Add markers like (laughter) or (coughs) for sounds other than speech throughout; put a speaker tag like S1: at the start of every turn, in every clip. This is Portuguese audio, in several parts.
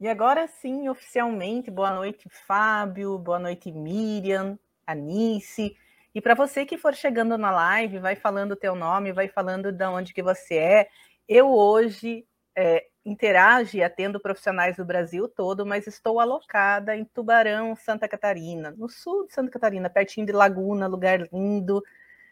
S1: E agora sim, oficialmente, boa noite, Fábio, boa noite, Miriam, Anice. E para você que for chegando na live, vai falando o teu nome, vai falando de onde que você é. Eu hoje é, interajo e atendo profissionais do Brasil todo, mas estou alocada em Tubarão, Santa Catarina, no sul de Santa Catarina, pertinho de Laguna, lugar lindo.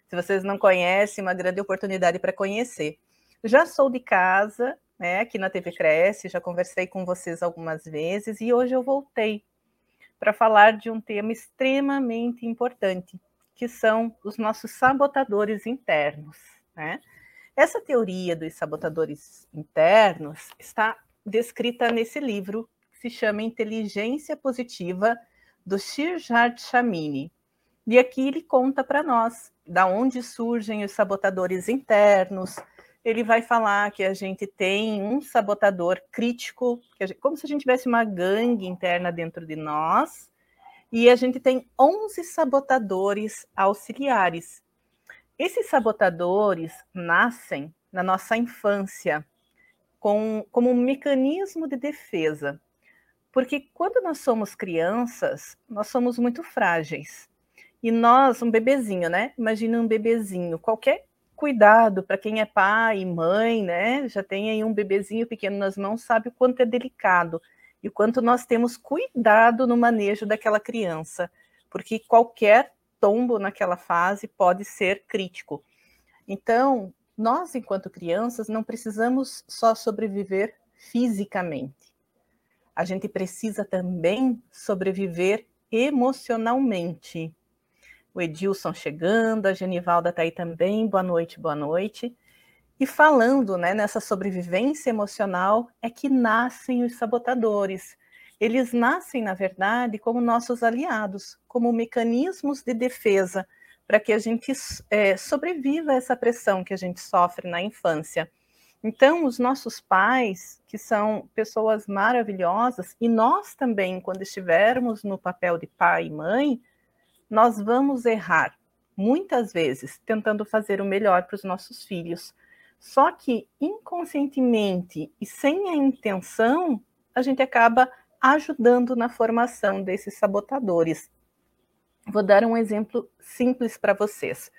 S1: Se vocês não conhecem, uma grande oportunidade para conhecer. Já sou de casa, né, aqui na TV Cresce, já conversei com vocês algumas vezes e hoje eu voltei para falar de um tema extremamente importante, que são os nossos sabotadores internos. Né? Essa teoria dos sabotadores internos está descrita nesse livro que se chama Inteligência Positiva, do Shirjard Chamini. E aqui ele conta para nós da onde surgem os sabotadores internos, ele vai falar que a gente tem um sabotador crítico, gente, como se a gente tivesse uma gangue interna dentro de nós, e a gente tem 11 sabotadores auxiliares. Esses sabotadores nascem na nossa infância com, como um mecanismo de defesa. Porque quando nós somos crianças, nós somos muito frágeis. E nós, um bebezinho, né? Imagina um bebezinho, qualquer cuidado para quem é pai e mãe, né? Já tem aí um bebezinho pequeno nas mãos, sabe o quanto é delicado e o quanto nós temos cuidado no manejo daquela criança, porque qualquer tombo naquela fase pode ser crítico. Então, nós, enquanto crianças, não precisamos só sobreviver fisicamente. A gente precisa também sobreviver emocionalmente o Edilson chegando, a Genivalda está aí também, boa noite, boa noite. E falando né, nessa sobrevivência emocional, é que nascem os sabotadores. Eles nascem, na verdade, como nossos aliados, como mecanismos de defesa, para que a gente é, sobreviva a essa pressão que a gente sofre na infância. Então, os nossos pais, que são pessoas maravilhosas, e nós também, quando estivermos no papel de pai e mãe, nós vamos errar muitas vezes tentando fazer o melhor para os nossos filhos. Só que inconscientemente e sem a intenção, a gente acaba ajudando na formação desses sabotadores. Vou dar um exemplo simples para vocês.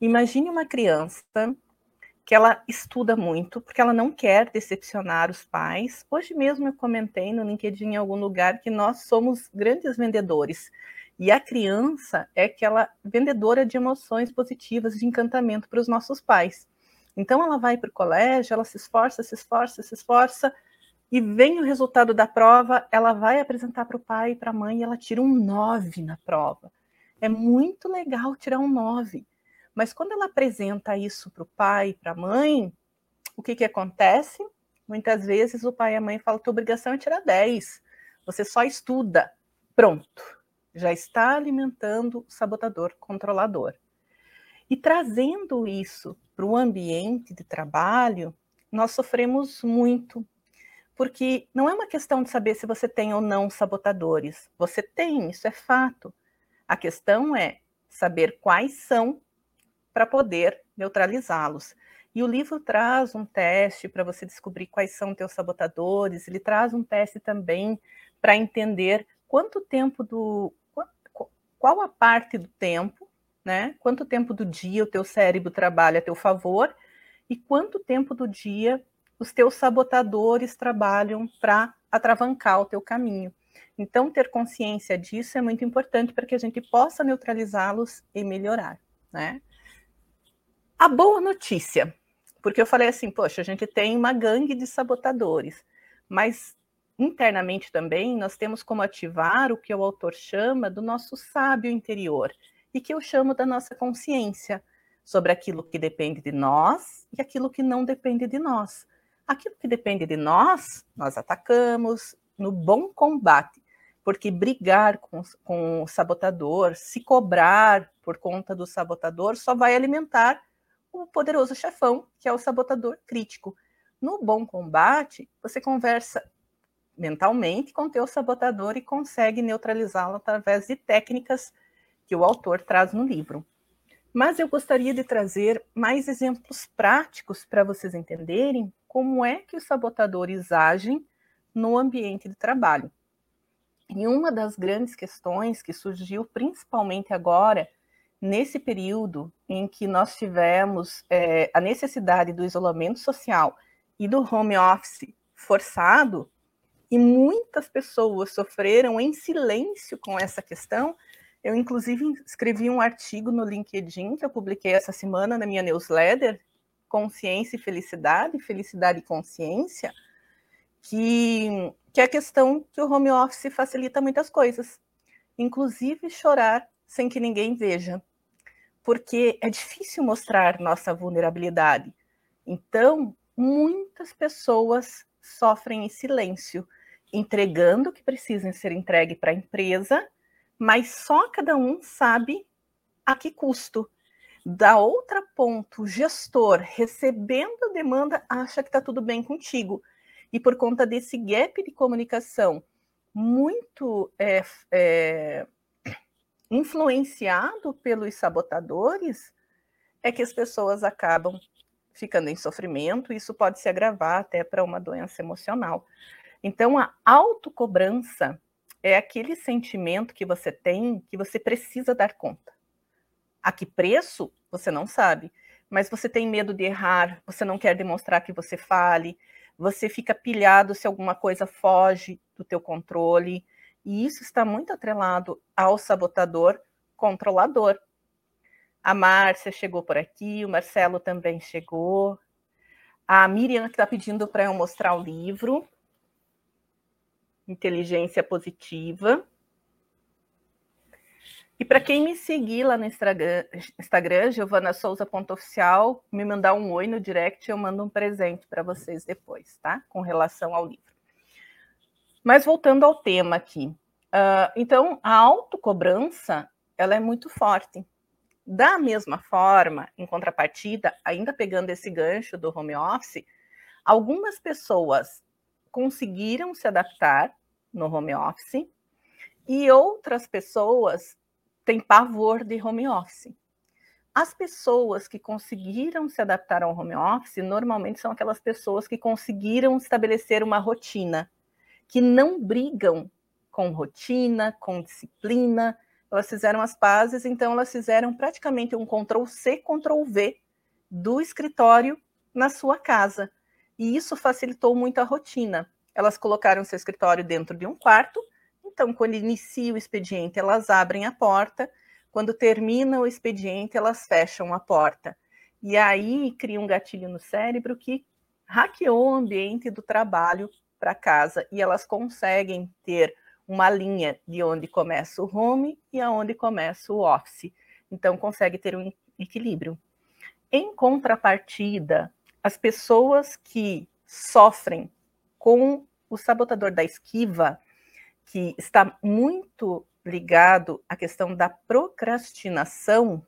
S1: Imagine uma criança que ela estuda muito, porque ela não quer decepcionar os pais. Hoje mesmo eu comentei no LinkedIn em algum lugar que nós somos grandes vendedores. E a criança é aquela vendedora de emoções positivas, de encantamento para os nossos pais. Então ela vai para o colégio, ela se esforça, se esforça, se esforça, e vem o resultado da prova, ela vai apresentar para o pai e para a mãe e ela tira um 9 na prova. É muito legal tirar um 9. Mas quando ela apresenta isso para o pai e para a mãe, o que, que acontece? Muitas vezes o pai e a mãe falam: tua obrigação é tirar 10. Você só estuda. Pronto já está alimentando o sabotador controlador. E trazendo isso para o ambiente de trabalho, nós sofremos muito, porque não é uma questão de saber se você tem ou não sabotadores. Você tem, isso é fato. A questão é saber quais são para poder neutralizá-los. E o livro traz um teste para você descobrir quais são teus sabotadores, ele traz um teste também para entender quanto tempo do qual a parte do tempo, né? Quanto tempo do dia o teu cérebro trabalha a teu favor e quanto tempo do dia os teus sabotadores trabalham para atravancar o teu caminho. Então, ter consciência disso é muito importante para que a gente possa neutralizá-los e melhorar, né? A boa notícia, porque eu falei assim, poxa, a gente tem uma gangue de sabotadores, mas internamente também, nós temos como ativar o que o autor chama do nosso sábio interior e que eu chamo da nossa consciência sobre aquilo que depende de nós e aquilo que não depende de nós. Aquilo que depende de nós, nós atacamos, no bom combate, porque brigar com, com o sabotador, se cobrar por conta do sabotador, só vai alimentar o poderoso chefão, que é o sabotador crítico. No bom combate, você conversa mentalmente com teu sabotador e consegue neutralizá-lo através de técnicas que o autor traz no livro. Mas eu gostaria de trazer mais exemplos práticos para vocês entenderem como é que os sabotadores agem no ambiente de trabalho. E uma das grandes questões que surgiu principalmente agora, nesse período em que nós tivemos é, a necessidade do isolamento social e do home office forçado, e muitas pessoas sofreram em silêncio com essa questão. Eu, inclusive, escrevi um artigo no LinkedIn que eu publiquei essa semana na minha newsletter, Consciência e Felicidade, Felicidade e Consciência, que, que é a questão que o home office facilita muitas coisas, inclusive chorar sem que ninguém veja, porque é difícil mostrar nossa vulnerabilidade. Então, muitas pessoas sofrem em silêncio entregando o que precisa ser entregue para a empresa, mas só cada um sabe a que custo. Da outra ponto, o gestor recebendo a demanda acha que está tudo bem contigo. E por conta desse gap de comunicação muito é, é, influenciado pelos sabotadores, é que as pessoas acabam ficando em sofrimento. Isso pode se agravar até para uma doença emocional. Então, a autocobrança é aquele sentimento que você tem que você precisa dar conta. A que preço, você não sabe, mas você tem medo de errar, você não quer demonstrar que você fale, você fica pilhado se alguma coisa foge do teu controle, e isso está muito atrelado ao sabotador controlador. A Márcia chegou por aqui, o Marcelo também chegou. A Miriam está pedindo para eu mostrar o livro inteligência positiva. E para quem me seguir lá no Instagram, giovanasouza.oficial, me mandar um oi no direct, eu mando um presente para vocês depois, tá? Com relação ao livro. Mas voltando ao tema aqui. Uh, então, a autocobrança, ela é muito forte. Da mesma forma, em contrapartida, ainda pegando esse gancho do home office, algumas pessoas conseguiram se adaptar no home office e outras pessoas têm pavor de home office. As pessoas que conseguiram se adaptar ao home office normalmente são aquelas pessoas que conseguiram estabelecer uma rotina, que não brigam com rotina, com disciplina. Elas fizeram as pazes, então elas fizeram praticamente um Ctrl C, Ctrl V do escritório na sua casa. E isso facilitou muito a rotina. Elas colocaram seu escritório dentro de um quarto, então, quando inicia o expediente, elas abrem a porta, quando termina o expediente, elas fecham a porta. E aí cria um gatilho no cérebro que hackeou o ambiente do trabalho para casa e elas conseguem ter uma linha de onde começa o home e aonde começa o office. Então consegue ter um equilíbrio. Em contrapartida, as pessoas que sofrem com o sabotador da esquiva, que está muito ligado à questão da procrastinação,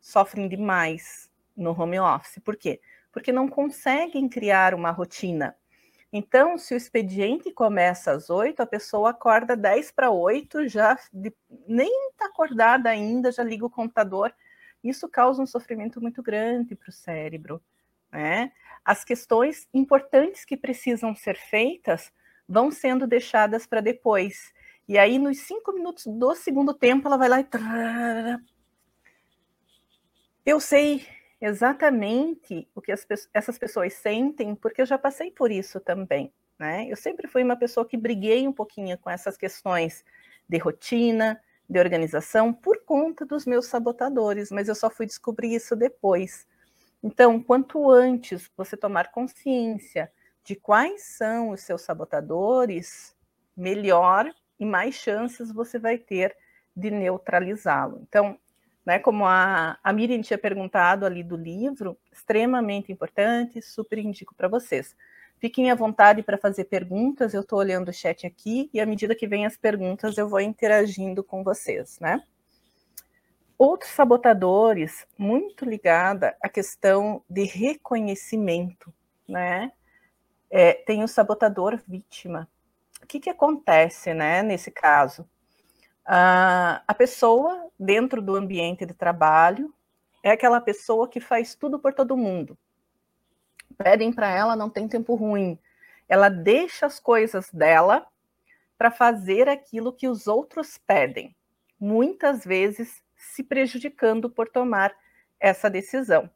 S1: sofrem demais no home office. Por quê? Porque não conseguem criar uma rotina. Então, se o expediente começa às 8, a pessoa acorda 10 para 8, já nem está acordada ainda, já liga o computador. Isso causa um sofrimento muito grande para o cérebro. Né? As questões importantes que precisam ser feitas vão sendo deixadas para depois. E aí, nos cinco minutos do segundo tempo, ela vai lá e. Eu sei exatamente o que as, essas pessoas sentem, porque eu já passei por isso também. Né? Eu sempre fui uma pessoa que briguei um pouquinho com essas questões de rotina, de organização, por conta dos meus sabotadores, mas eu só fui descobrir isso depois. Então, quanto antes você tomar consciência de quais são os seus sabotadores, melhor e mais chances você vai ter de neutralizá-lo. Então, né, como a, a Miriam tinha perguntado ali do livro, extremamente importante, super indico para vocês. Fiquem à vontade para fazer perguntas, eu estou olhando o chat aqui e à medida que vem as perguntas eu vou interagindo com vocês, né? Outros sabotadores, muito ligada à questão de reconhecimento, né? É, tem o sabotador vítima. O que, que acontece, né, nesse caso? Ah, a pessoa, dentro do ambiente de trabalho, é aquela pessoa que faz tudo por todo mundo, pedem para ela, não tem tempo ruim. Ela deixa as coisas dela para fazer aquilo que os outros pedem, muitas vezes se prejudicando por tomar essa decisão.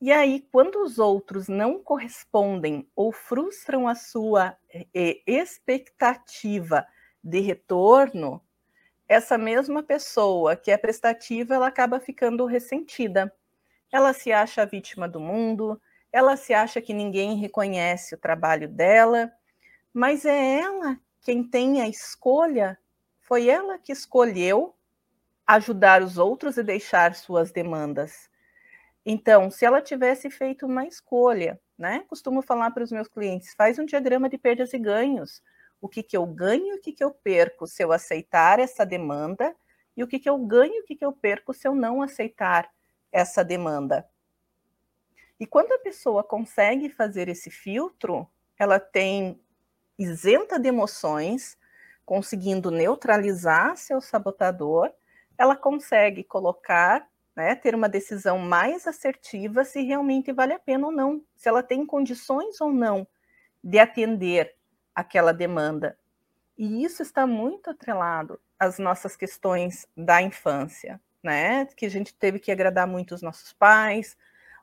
S1: E aí, quando os outros não correspondem ou frustram a sua eh, expectativa de retorno, essa mesma pessoa que é prestativa, ela acaba ficando ressentida. Ela se acha vítima do mundo, ela se acha que ninguém reconhece o trabalho dela, mas é ela quem tem a escolha, foi ela que escolheu ajudar os outros e deixar suas demandas. Então, se ela tivesse feito uma escolha, né? Costumo falar para os meus clientes: faz um diagrama de perdas e ganhos. O que, que eu ganho e o que, que eu perco se eu aceitar essa demanda, e o que, que eu ganho e o que, que eu perco se eu não aceitar essa demanda. E quando a pessoa consegue fazer esse filtro, ela tem isenta de emoções, conseguindo neutralizar seu sabotador, ela consegue colocar, né, ter uma decisão mais assertiva se realmente vale a pena ou não, se ela tem condições ou não de atender aquela demanda. E isso está muito atrelado às nossas questões da infância, né? Que a gente teve que agradar muito os nossos pais,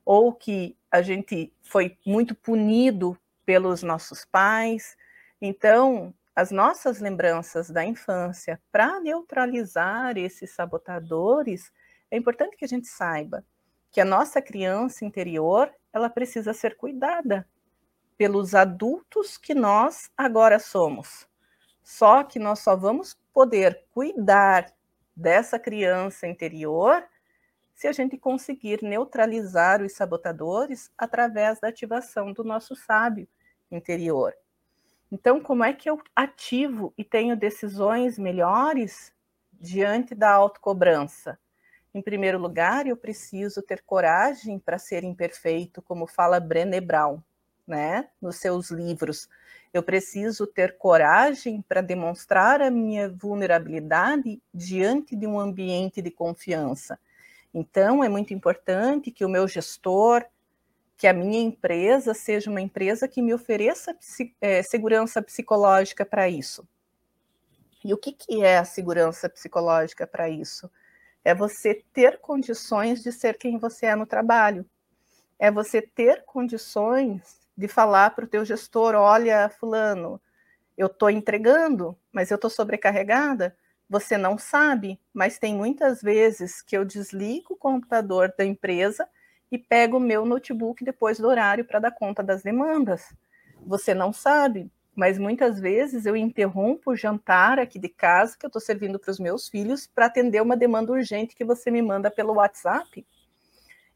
S1: ou que a gente foi muito punido pelos nossos pais. Então, as nossas lembranças da infância, para neutralizar esses sabotadores, é importante que a gente saiba que a nossa criança interior, ela precisa ser cuidada pelos adultos que nós agora somos. Só que nós só vamos poder cuidar dessa criança interior se a gente conseguir neutralizar os sabotadores através da ativação do nosso sábio interior. Então, como é que eu ativo e tenho decisões melhores diante da autocobrança? Em primeiro lugar, eu preciso ter coragem para ser imperfeito, como fala Brené Brown, né, nos seus livros. Eu preciso ter coragem para demonstrar a minha vulnerabilidade diante de um ambiente de confiança. Então, é muito importante que o meu gestor, que a minha empresa seja uma empresa que me ofereça é, segurança psicológica para isso. E o que, que é a segurança psicológica para isso? É você ter condições de ser quem você é no trabalho. É você ter condições de falar para o teu gestor, olha, fulano, eu estou entregando, mas eu estou sobrecarregada, você não sabe, mas tem muitas vezes que eu desligo o computador da empresa e pego o meu notebook depois do horário para dar conta das demandas. Você não sabe, mas muitas vezes eu interrompo o jantar aqui de casa que eu estou servindo para os meus filhos para atender uma demanda urgente que você me manda pelo WhatsApp.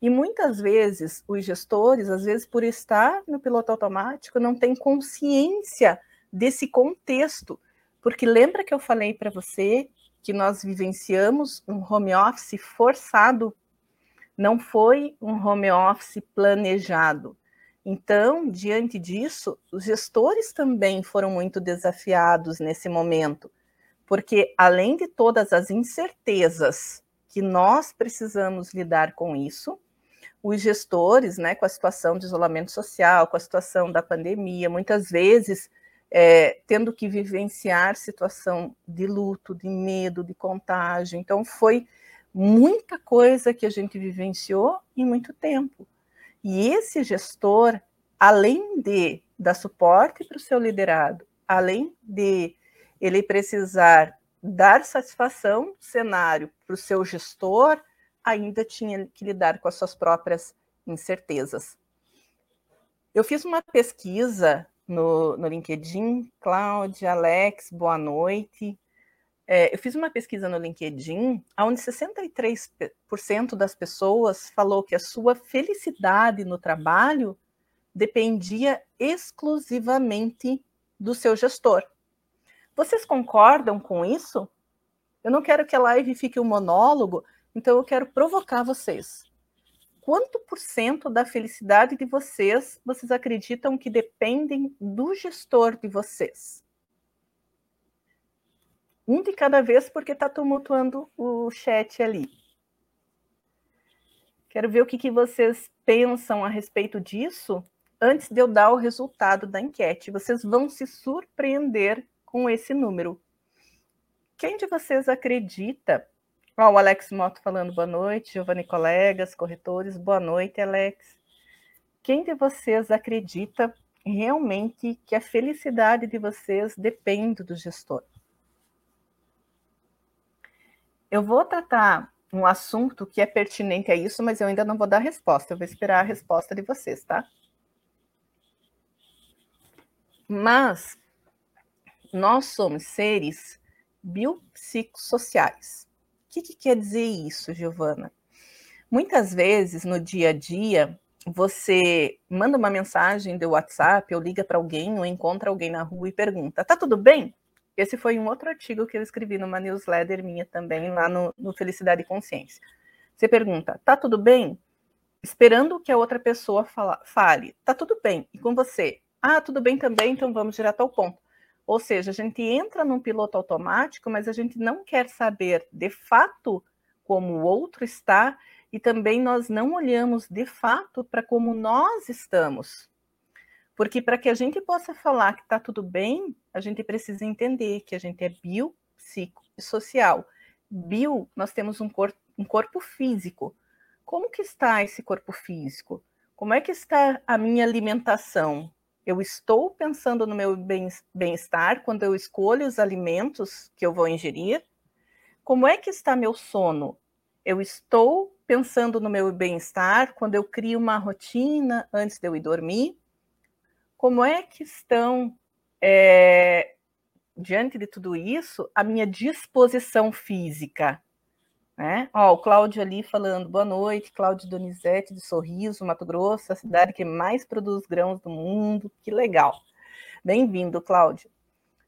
S1: E muitas vezes os gestores, às vezes por estar no piloto automático, não têm consciência desse contexto porque lembra que eu falei para você que nós vivenciamos um home office forçado, não foi um home office planejado. Então, diante disso, os gestores também foram muito desafiados nesse momento, porque além de todas as incertezas que nós precisamos lidar com isso, os gestores, né, com a situação de isolamento social, com a situação da pandemia, muitas vezes é, tendo que vivenciar situação de luto, de medo, de contágio. Então, foi muita coisa que a gente vivenciou em muito tempo. E esse gestor, além de dar suporte para o seu liderado, além de ele precisar dar satisfação cenário para o seu gestor, ainda tinha que lidar com as suas próprias incertezas. Eu fiz uma pesquisa no, no LinkedIn. Cláudia, Alex, boa noite. É, eu fiz uma pesquisa no LinkedIn, onde 63% das pessoas falou que a sua felicidade no trabalho dependia exclusivamente do seu gestor. Vocês concordam com isso? Eu não quero que a live fique um monólogo, então eu quero provocar vocês. Quanto por cento da felicidade de vocês vocês acreditam que dependem do gestor de vocês? Um de cada vez, porque está tumultuando o chat ali. Quero ver o que, que vocês pensam a respeito disso antes de eu dar o resultado da enquete. Vocês vão se surpreender com esse número. Quem de vocês acredita? Ó, o Alex Moto falando boa noite, Giovanni colegas, corretores, boa noite, Alex. Quem de vocês acredita realmente que a felicidade de vocês depende do gestor? Eu vou tratar um assunto que é pertinente a isso, mas eu ainda não vou dar resposta. Eu vou esperar a resposta de vocês, tá? Mas nós somos seres biopsicossociais. O que, que quer dizer isso, Giovana? Muitas vezes no dia a dia você manda uma mensagem do WhatsApp, ou liga para alguém, ou encontra alguém na rua e pergunta: tá tudo bem? Esse foi um outro artigo que eu escrevi numa newsletter minha também, lá no, no Felicidade e Consciência. Você pergunta: tá tudo bem? Esperando que a outra pessoa fala, fale: tá tudo bem. E com você? Ah, tudo bem também, então vamos direto ao ponto. Ou seja, a gente entra num piloto automático, mas a gente não quer saber de fato como o outro está e também nós não olhamos de fato para como nós estamos. Porque para que a gente possa falar que está tudo bem, a gente precisa entender que a gente é bio, psico e social. Bio, nós temos um, cor, um corpo físico. Como que está esse corpo físico? Como é que está a minha alimentação? Eu estou pensando no meu bem-estar quando eu escolho os alimentos que eu vou ingerir? Como é que está meu sono? Eu estou pensando no meu bem-estar quando eu crio uma rotina antes de eu ir dormir? Como é que estão, é, diante de tudo isso, a minha disposição física? Né? Ó, o Cláudio ali falando, boa noite, Cláudio Donizete de Sorriso, Mato Grosso, a cidade que mais produz grãos do mundo, que legal. Bem-vindo, Cláudio.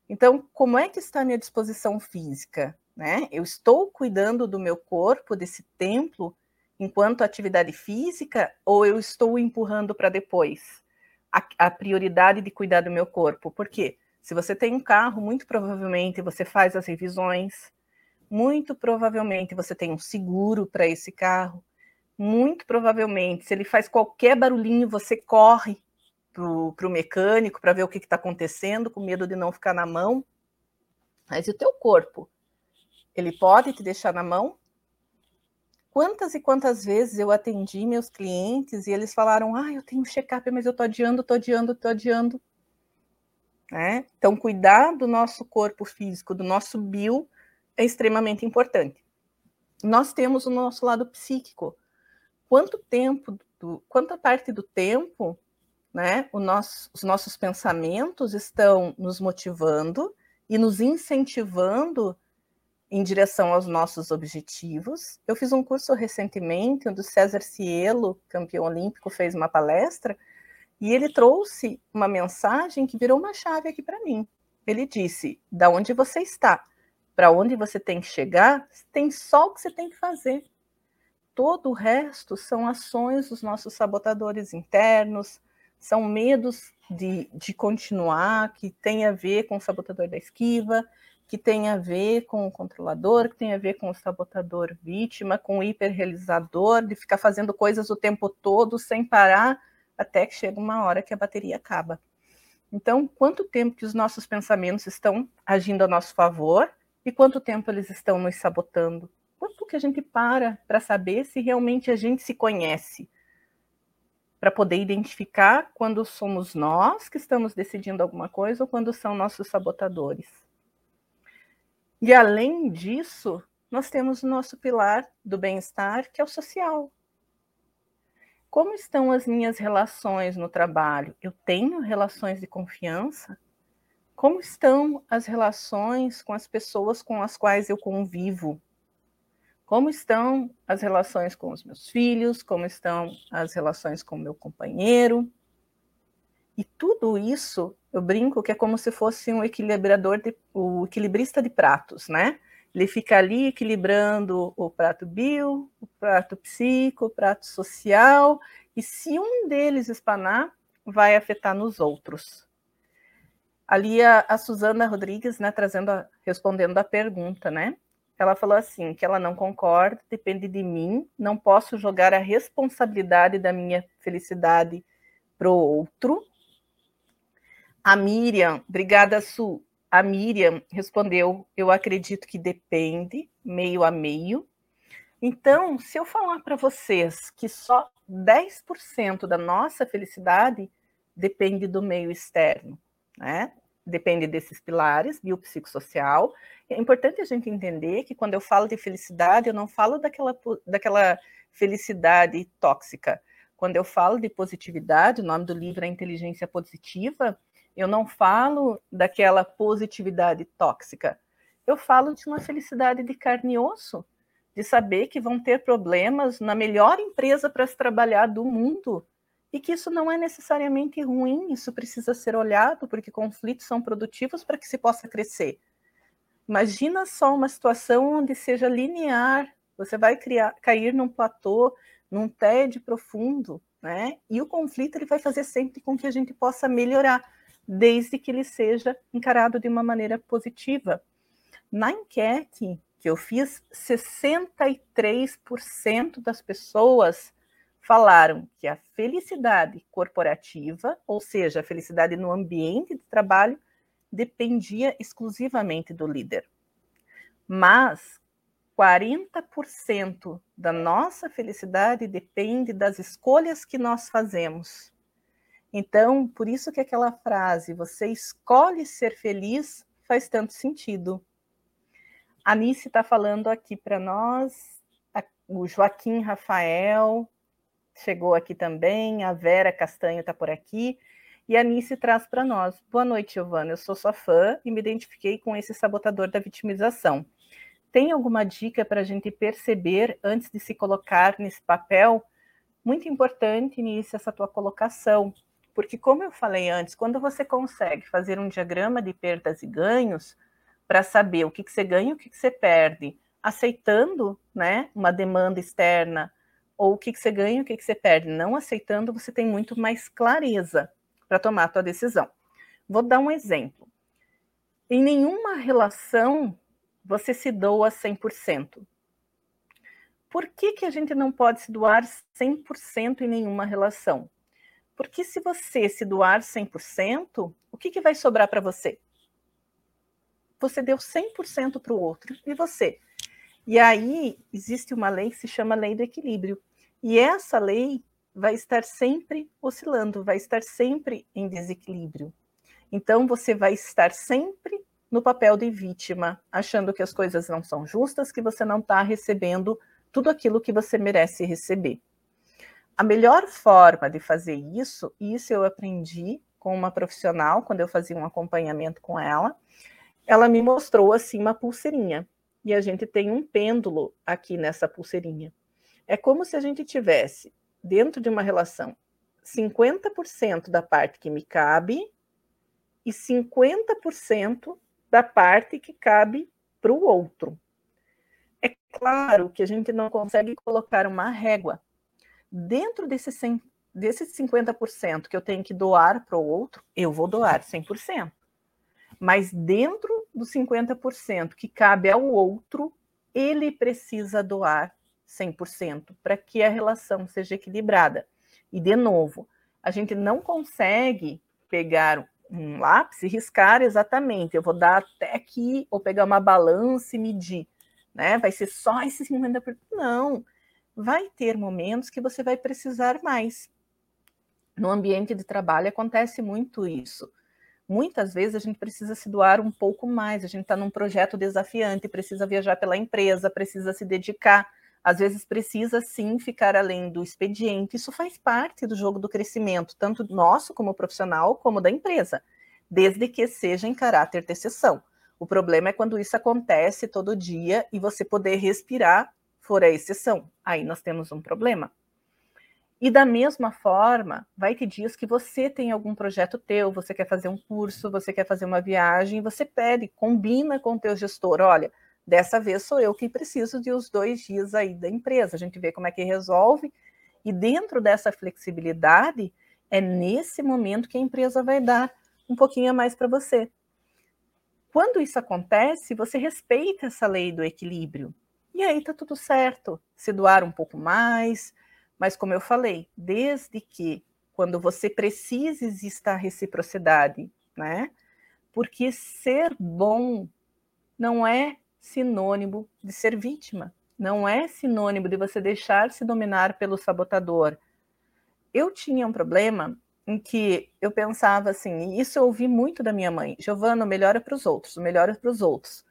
S1: Então, como é que está a minha disposição física? Né? Eu estou cuidando do meu corpo, desse templo, enquanto atividade física, ou eu estou empurrando para depois a, a prioridade de cuidar do meu corpo? Porque se você tem um carro, muito provavelmente você faz as revisões, muito provavelmente você tem um seguro para esse carro. Muito provavelmente, se ele faz qualquer barulhinho, você corre para o mecânico para ver o que está acontecendo, com medo de não ficar na mão. Mas e o teu corpo? Ele pode te deixar na mão? Quantas e quantas vezes eu atendi meus clientes e eles falaram: Ah, eu tenho check-up, mas eu estou adiando, estou adiando, estou adiando. Né? Então, cuidar do nosso corpo físico, do nosso bio, é extremamente importante. Nós temos o nosso lado psíquico. Quanto tempo, do, quanta parte do tempo, né, nosso, os nossos pensamentos estão nos motivando e nos incentivando em direção aos nossos objetivos. Eu fiz um curso recentemente, onde o César Cielo, campeão olímpico, fez uma palestra e ele trouxe uma mensagem que virou uma chave aqui para mim. Ele disse: "Da onde você está? para onde você tem que chegar, tem só o que você tem que fazer. Todo o resto são ações dos nossos sabotadores internos, são medos de, de continuar, que tem a ver com o sabotador da esquiva, que tem a ver com o controlador, que tem a ver com o sabotador vítima, com o hiperrealizador, de ficar fazendo coisas o tempo todo sem parar, até que chega uma hora que a bateria acaba. Então, quanto tempo que os nossos pensamentos estão agindo a nosso favor e quanto tempo eles estão nos sabotando? Quanto que a gente para para saber se realmente a gente se conhece? Para poder identificar quando somos nós que estamos decidindo alguma coisa ou quando são nossos sabotadores. E além disso, nós temos o nosso pilar do bem-estar, que é o social. Como estão as minhas relações no trabalho? Eu tenho relações de confiança? Como estão as relações com as pessoas com as quais eu convivo? Como estão as relações com os meus filhos? Como estão as relações com o meu companheiro? E tudo isso, eu brinco que é como se fosse um equilibrador, de, o equilibrista de pratos, né? Ele fica ali equilibrando o prato bio, o prato psico, o prato social, e se um deles espanar, vai afetar nos outros. Ali a, a Suzana Rodrigues, né, trazendo, a, respondendo a pergunta, né? Ela falou assim, que ela não concorda, depende de mim, não posso jogar a responsabilidade da minha felicidade para o outro. A Miriam, obrigada, Su. A Miriam respondeu: Eu acredito que depende, meio a meio. Então, se eu falar para vocês que só 10% da nossa felicidade depende do meio externo, né? Depende desses pilares, biopsicossocial. É importante a gente entender que quando eu falo de felicidade, eu não falo daquela, daquela felicidade tóxica. Quando eu falo de positividade, o nome do livro é Inteligência Positiva, eu não falo daquela positividade tóxica. Eu falo de uma felicidade de carne e osso, de saber que vão ter problemas na melhor empresa para se trabalhar do mundo e que isso não é necessariamente ruim, isso precisa ser olhado, porque conflitos são produtivos para que se possa crescer. Imagina só uma situação onde seja linear, você vai criar, cair num platô, num tédio profundo, né? E o conflito ele vai fazer sempre com que a gente possa melhorar desde que ele seja encarado de uma maneira positiva. Na enquete que eu fiz, 63% das pessoas falaram que a felicidade corporativa, ou seja, a felicidade no ambiente de trabalho, dependia exclusivamente do líder. Mas 40% da nossa felicidade depende das escolhas que nós fazemos. Então, por isso que aquela frase, você escolhe ser feliz, faz tanto sentido. A Nice está falando aqui para nós, o Joaquim Rafael chegou aqui também, a Vera Castanho está por aqui, e a Nice traz para nós. Boa noite, Giovana, eu sou sua fã e me identifiquei com esse sabotador da vitimização. Tem alguma dica para a gente perceber antes de se colocar nesse papel? Muito importante, Nice, essa tua colocação porque, como eu falei antes, quando você consegue fazer um diagrama de perdas e ganhos, para saber o que, que você ganha e o que, que você perde, aceitando né, uma demanda externa, ou o que, que você ganha e o que, que você perde, não aceitando, você tem muito mais clareza para tomar a tua decisão. Vou dar um exemplo. Em nenhuma relação você se doa 100%. Por que, que a gente não pode se doar 100% em nenhuma relação? Porque se você se doar 100%, o que, que vai sobrar para você? Você deu 100% para o outro e você. E aí existe uma lei que se chama lei do equilíbrio. E essa lei vai estar sempre oscilando, vai estar sempre em desequilíbrio. Então você vai estar sempre no papel de vítima, achando que as coisas não são justas, que você não está recebendo tudo aquilo que você merece receber. A melhor forma de fazer isso, isso eu aprendi com uma profissional quando eu fazia um acompanhamento com ela. Ela me mostrou assim uma pulseirinha e a gente tem um pêndulo aqui nessa pulseirinha. É como se a gente tivesse dentro de uma relação 50% da parte que me cabe e 50% da parte que cabe para o outro. É claro que a gente não consegue colocar uma régua dentro desse, 100, desse 50% que eu tenho que doar para o outro, eu vou doar 100%. Mas dentro dos 50% que cabe ao outro, ele precisa doar 100% para que a relação seja equilibrada. E, de novo, a gente não consegue pegar um lápis e riscar exatamente. Eu vou dar até aqui, ou pegar uma balança e medir. Né? Vai ser só esse 50%. Não vai ter momentos que você vai precisar mais. No ambiente de trabalho acontece muito isso. Muitas vezes a gente precisa se doar um pouco mais, a gente está num projeto desafiante, precisa viajar pela empresa, precisa se dedicar, às vezes precisa sim ficar além do expediente. Isso faz parte do jogo do crescimento, tanto nosso como profissional, como da empresa, desde que seja em caráter de exceção. O problema é quando isso acontece todo dia e você poder respirar for a exceção. Aí nós temos um problema. E da mesma forma, vai ter dias que você tem algum projeto teu, você quer fazer um curso, você quer fazer uma viagem, você pede, combina com o teu gestor, olha, dessa vez sou eu que preciso de os dois dias aí da empresa. A gente vê como é que resolve. E dentro dessa flexibilidade, é nesse momento que a empresa vai dar um pouquinho a mais para você. Quando isso acontece, você respeita essa lei do equilíbrio. E aí tá tudo certo. Se doar um pouco mais, mas, como eu falei, desde que quando você precisa exista a reciprocidade, né? Porque ser bom não é sinônimo de ser vítima, não é sinônimo de você deixar-se dominar pelo sabotador. Eu tinha um problema em que eu pensava assim, e isso eu ouvi muito da minha mãe, Giovana, o melhor é para os outros, o melhor é para os outros.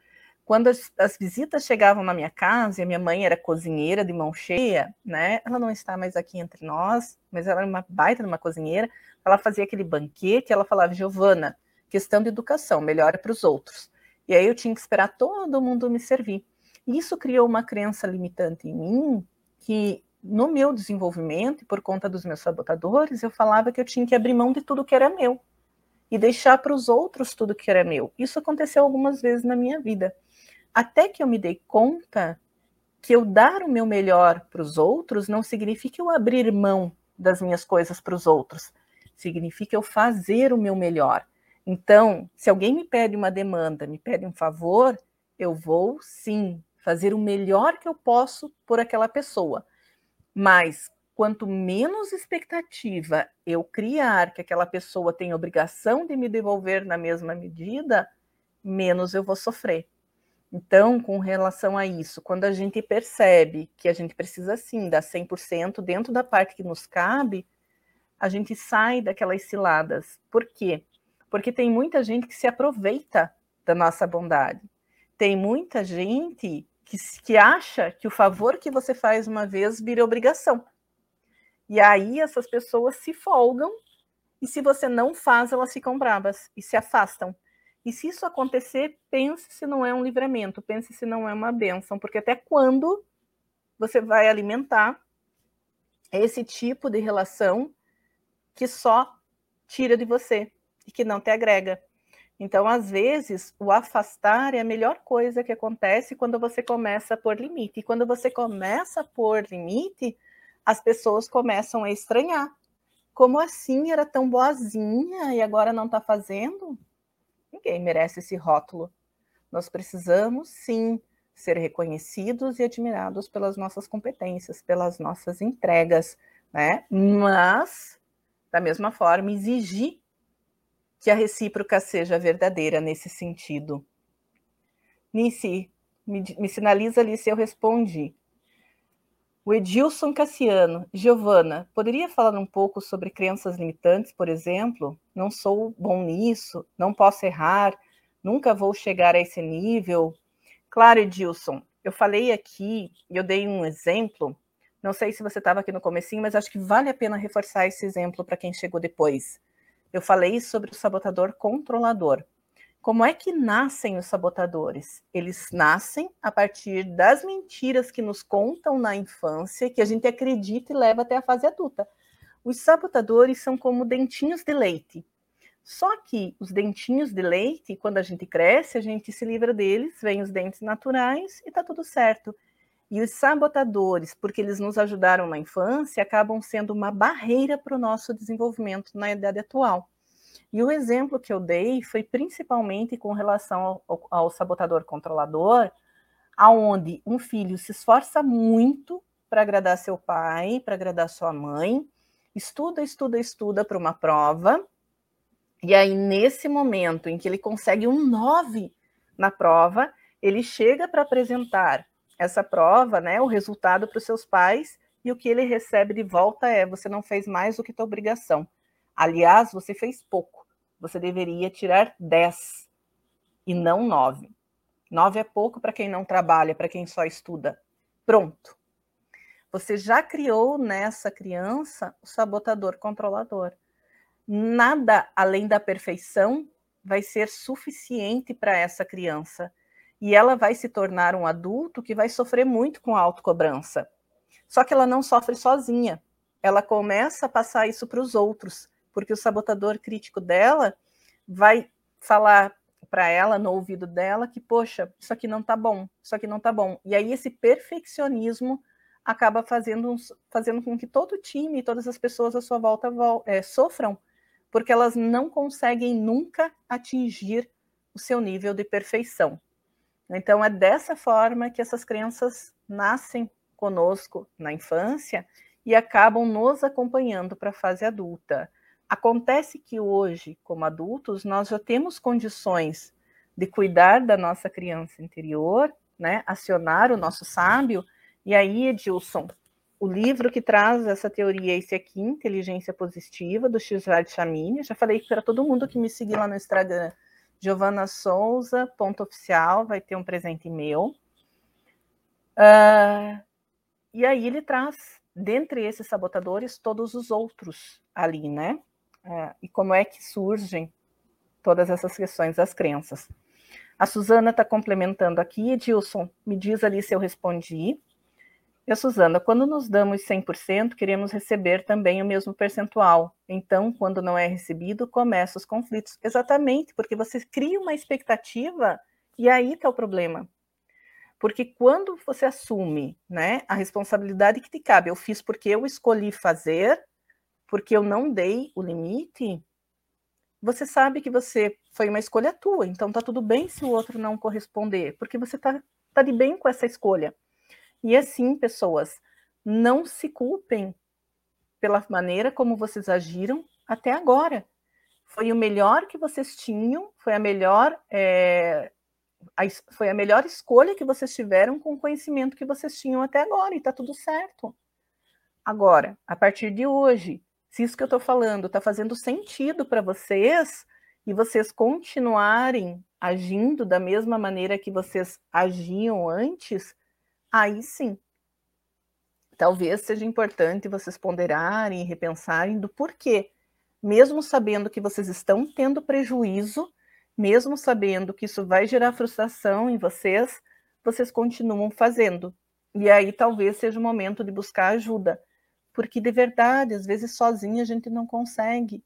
S1: Quando as, as, visitas chegavam na minha casa, e a minha mãe era cozinheira de mão cheia, né? Ela não está mais aqui entre nós, mas ela era uma baita de uma cozinheira. Ela fazia aquele banquete, ela falava, Giovana, questão de educação, melhora para os outros. E aí eu tinha que esperar todo mundo me servir. Isso criou uma crença limitante em mim, que no meu desenvolvimento, por conta dos meus sabotadores, eu falava que eu tinha que abrir mão de tudo que era meu e deixar para os outros tudo que era meu. Isso aconteceu algumas vezes na minha vida até que eu me dei conta que eu dar o meu melhor para os outros não significa eu abrir mão das minhas coisas para os outros, significa eu fazer o meu melhor. Então, se alguém me pede uma demanda, me pede um favor, eu vou sim fazer o melhor que eu posso por aquela pessoa. Mas quanto menos expectativa eu criar que aquela pessoa tem obrigação de me devolver na mesma medida, menos eu vou sofrer. Então, com relação a isso, quando a gente percebe que a gente precisa sim dar 100% dentro da parte que nos cabe, a gente sai daquelas ciladas. Por quê? Porque tem muita gente que se aproveita da nossa bondade. Tem muita gente que, que acha que o favor que você faz uma vez vira obrigação. E aí essas pessoas se folgam e se você não faz, elas ficam bravas e se afastam. E se isso acontecer, pense se não é um livramento, pense se não é uma bênção, porque até quando você vai alimentar esse tipo de relação que só tira de você e que não te agrega. Então, às vezes, o afastar é a melhor coisa que acontece quando você começa a pôr limite. E quando você começa a pôr limite, as pessoas começam a estranhar. Como assim era tão boazinha e agora não está fazendo? Ninguém merece esse rótulo. Nós precisamos, sim, ser reconhecidos e admirados pelas nossas competências, pelas nossas entregas, né? Mas, da mesma forma, exigir que a recíproca seja verdadeira nesse sentido. Nice, me, me sinaliza ali se eu respondi. O Edilson Cassiano, Giovana, poderia falar um pouco sobre crenças limitantes, por exemplo? Não sou bom nisso, não posso errar, nunca vou chegar a esse nível. Claro, Edilson, eu falei aqui, eu dei um exemplo, não sei se você estava aqui no comecinho, mas acho que vale a pena reforçar esse exemplo para quem chegou depois. Eu falei sobre o sabotador controlador. Como é que nascem os sabotadores? Eles nascem a partir das mentiras que nos contam na infância, que a gente acredita e leva até a fase adulta. Os sabotadores são como dentinhos de leite. Só que os dentinhos de leite, quando a gente cresce, a gente se livra deles, vem os dentes naturais e tá tudo certo. E os sabotadores, porque eles nos ajudaram na infância, acabam sendo uma barreira para o nosso desenvolvimento na idade atual. E o exemplo que eu dei foi principalmente com relação ao, ao sabotador controlador, aonde um filho se esforça muito para agradar seu pai, para agradar sua mãe, estuda, estuda, estuda para uma prova, e aí nesse momento em que ele consegue um 9 na prova, ele chega para apresentar essa prova, né, o resultado para os seus pais, e o que ele recebe de volta é: você não fez mais do que tua obrigação. Aliás, você fez pouco você deveria tirar 10 e não 9. 9 é pouco para quem não trabalha, para quem só estuda. Pronto. Você já criou nessa criança o sabotador controlador. Nada além da perfeição vai ser suficiente para essa criança. E ela vai se tornar um adulto que vai sofrer muito com a autocobrança. Só que ela não sofre sozinha. ela começa a passar isso para os outros, porque o sabotador crítico dela vai falar para ela no ouvido dela que, poxa, isso aqui não tá bom, isso aqui não tá bom. E aí esse perfeccionismo acaba fazendo, fazendo com que todo o time, todas as pessoas à sua volta é, sofram, porque elas não conseguem nunca atingir o seu nível de perfeição. Então, é dessa forma que essas crenças nascem conosco na infância e acabam nos acompanhando para a fase adulta. Acontece que hoje, como adultos, nós já temos condições de cuidar da nossa criança interior, né, acionar o nosso sábio, e aí, Edilson, o livro que traz essa teoria esse aqui, Inteligência Positiva, do Xizard Chamini. Já falei para todo mundo que me seguir lá no Instagram, Giovana Souza, ponto oficial, vai ter um presente meu. Uh, e aí ele traz, dentre esses sabotadores, todos os outros ali, né? Uh, e como é que surgem todas essas questões das crenças. A Suzana está complementando aqui. Edilson, me diz ali se eu respondi. E a Suzana, quando nos damos 100%, queremos receber também o mesmo percentual. Então, quando não é recebido, começam os conflitos. Exatamente, porque você cria uma expectativa e aí está o problema. Porque quando você assume né, a responsabilidade que te cabe, eu fiz porque eu escolhi fazer, porque eu não dei o limite, você sabe que você foi uma escolha tua, então tá tudo bem se o outro não corresponder, porque você tá, tá de bem com essa escolha. E assim, pessoas, não se culpem pela maneira como vocês agiram até agora. Foi o melhor que vocês tinham, foi a melhor, é, a, foi a melhor escolha que vocês tiveram com o conhecimento que vocês tinham até agora, e está tudo certo. Agora, a partir de hoje, se isso que eu estou falando está fazendo sentido para vocês, e vocês continuarem agindo da mesma maneira que vocês agiam antes, aí sim, talvez seja importante vocês ponderarem e repensarem do porquê, mesmo sabendo que vocês estão tendo prejuízo, mesmo sabendo que isso vai gerar frustração em vocês, vocês continuam fazendo. E aí talvez seja o momento de buscar ajuda, porque de verdade, às vezes sozinha a gente não consegue.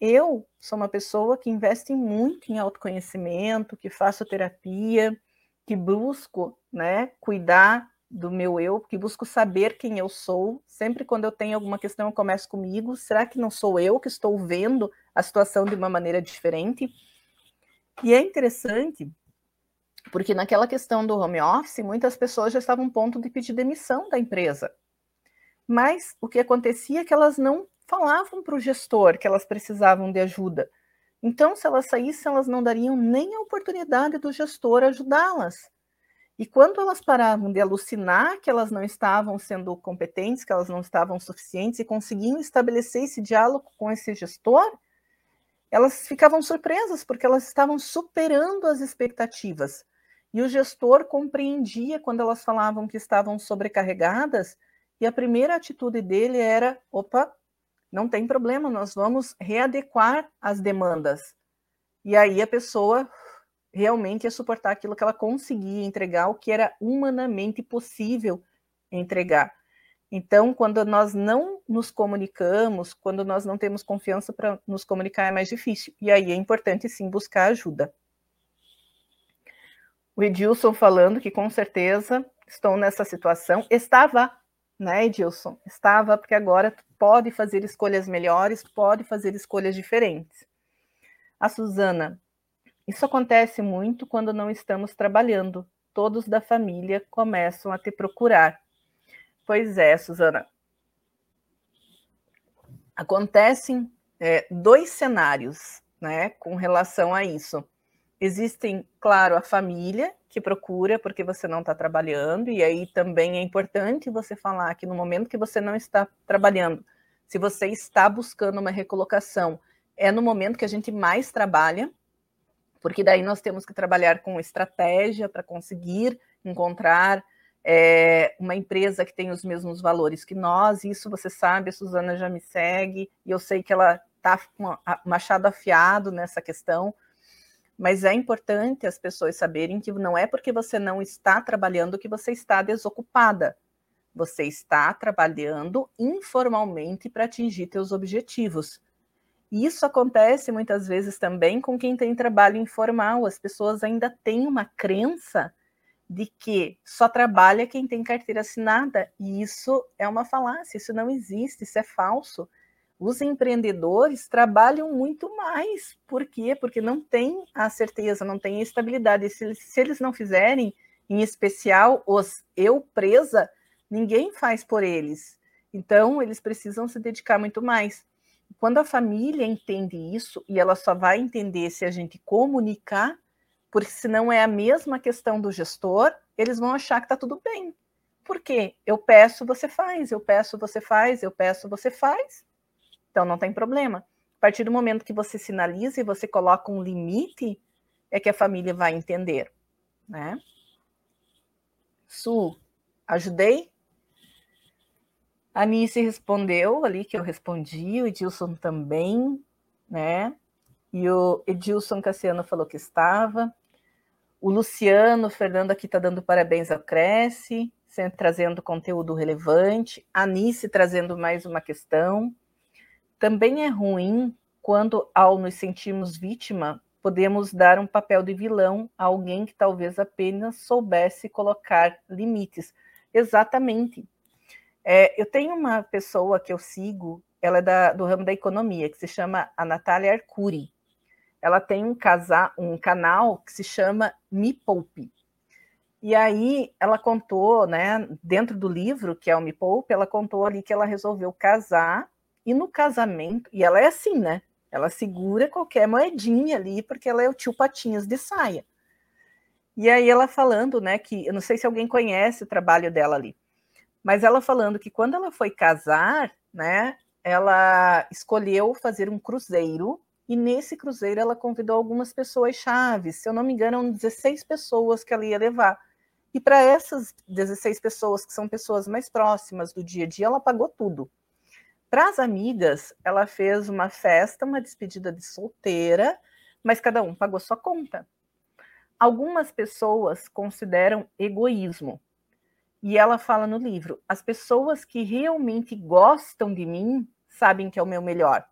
S1: Eu sou uma pessoa que investe muito em autoconhecimento, que faço terapia, que busco né, cuidar do meu eu, que busco saber quem eu sou. Sempre quando eu tenho alguma questão, eu começo comigo. Será que não sou eu que estou vendo a situação de uma maneira diferente? E é interessante, porque naquela questão do home office, muitas pessoas já estavam a ponto de pedir demissão da empresa. Mas o que acontecia é que elas não falavam para o gestor que elas precisavam de ajuda. Então, se elas saíssem, elas não dariam nem a oportunidade do gestor ajudá-las. E quando elas paravam de alucinar que elas não estavam sendo competentes, que elas não estavam suficientes e conseguiam estabelecer esse diálogo com esse gestor, elas ficavam surpresas porque elas estavam superando as expectativas. E o gestor compreendia quando elas falavam que estavam sobrecarregadas, e a primeira atitude dele era: opa, não tem problema, nós vamos readequar as demandas. E aí a pessoa realmente ia suportar aquilo que ela conseguia entregar, o que era humanamente possível entregar. Então, quando nós não nos comunicamos, quando nós não temos confiança para nos comunicar, é mais difícil. E aí é importante sim buscar ajuda. O Edilson falando que com certeza estou nessa situação. Estava né, Edilson? Estava, porque agora pode fazer escolhas melhores, pode fazer escolhas diferentes. A Suzana, isso acontece muito quando não estamos trabalhando. Todos da família começam a te procurar. Pois é, Suzana. Acontecem é, dois cenários né, com relação a isso. Existem, claro, a família que procura porque você não está trabalhando, e aí também é importante você falar que no momento que você não está trabalhando, se você está buscando uma recolocação, é no momento que a gente mais trabalha, porque daí nós temos que trabalhar com estratégia para conseguir encontrar é, uma empresa que tem os mesmos valores que nós, isso você sabe, a Suzana já me segue, e eu sei que ela está com machado afiado nessa questão, mas é importante as pessoas saberem que não é porque você não está trabalhando que você está desocupada. você está trabalhando informalmente para atingir teus objetivos. E isso acontece muitas vezes também com quem tem trabalho informal. As pessoas ainda têm uma crença de que só trabalha quem tem carteira assinada, e isso é uma falácia, isso não existe, isso é falso. Os empreendedores trabalham muito mais. Por quê? Porque não tem a certeza, não tem a estabilidade. Se, se eles não fizerem, em especial os eu presa, ninguém faz por eles. Então, eles precisam se dedicar muito mais. Quando a família entende isso, e ela só vai entender se a gente comunicar, porque se não é a mesma questão do gestor, eles vão achar que está tudo bem. Por quê? Eu peço, você faz, eu peço, você faz, eu peço, você faz. Então não tem problema. A partir do momento que você sinaliza e você coloca um limite, é que a família vai entender, né? Su, ajudei? A Nice respondeu ali que eu respondi, o Edilson também, né? E o Edilson Cassiano falou que estava. O Luciano Fernando aqui está dando parabéns ao Cresce, sempre trazendo conteúdo relevante. A Nice trazendo mais uma questão. Também é ruim quando, ao nos sentirmos vítima, podemos dar um papel de vilão a alguém que talvez apenas soubesse colocar limites. Exatamente. É, eu tenho uma pessoa que eu sigo, ela é da, do ramo da economia, que se chama a Natália Arcuri ela tem um, casa, um canal que se chama Me Poupe. E aí ela contou, né, dentro do livro, que é o Me Poupe, ela contou ali que ela resolveu casar, e no casamento, e ela é assim, né? Ela segura qualquer moedinha ali, porque ela é o tio Patinhas de saia. E aí ela falando, né, que eu não sei se alguém conhece o trabalho dela ali, mas ela falando que quando ela foi casar, né, ela escolheu fazer um cruzeiro e nesse cruzeiro ela convidou algumas pessoas chaves, se eu não me engano, eram 16 pessoas que ela ia levar. E para essas 16 pessoas, que são pessoas mais próximas do dia a dia, ela pagou tudo. Para as amigas, ela fez uma festa, uma despedida de solteira, mas cada um pagou sua conta. Algumas pessoas consideram egoísmo. E ela fala no livro: as pessoas que realmente gostam de mim sabem que é o meu melhor.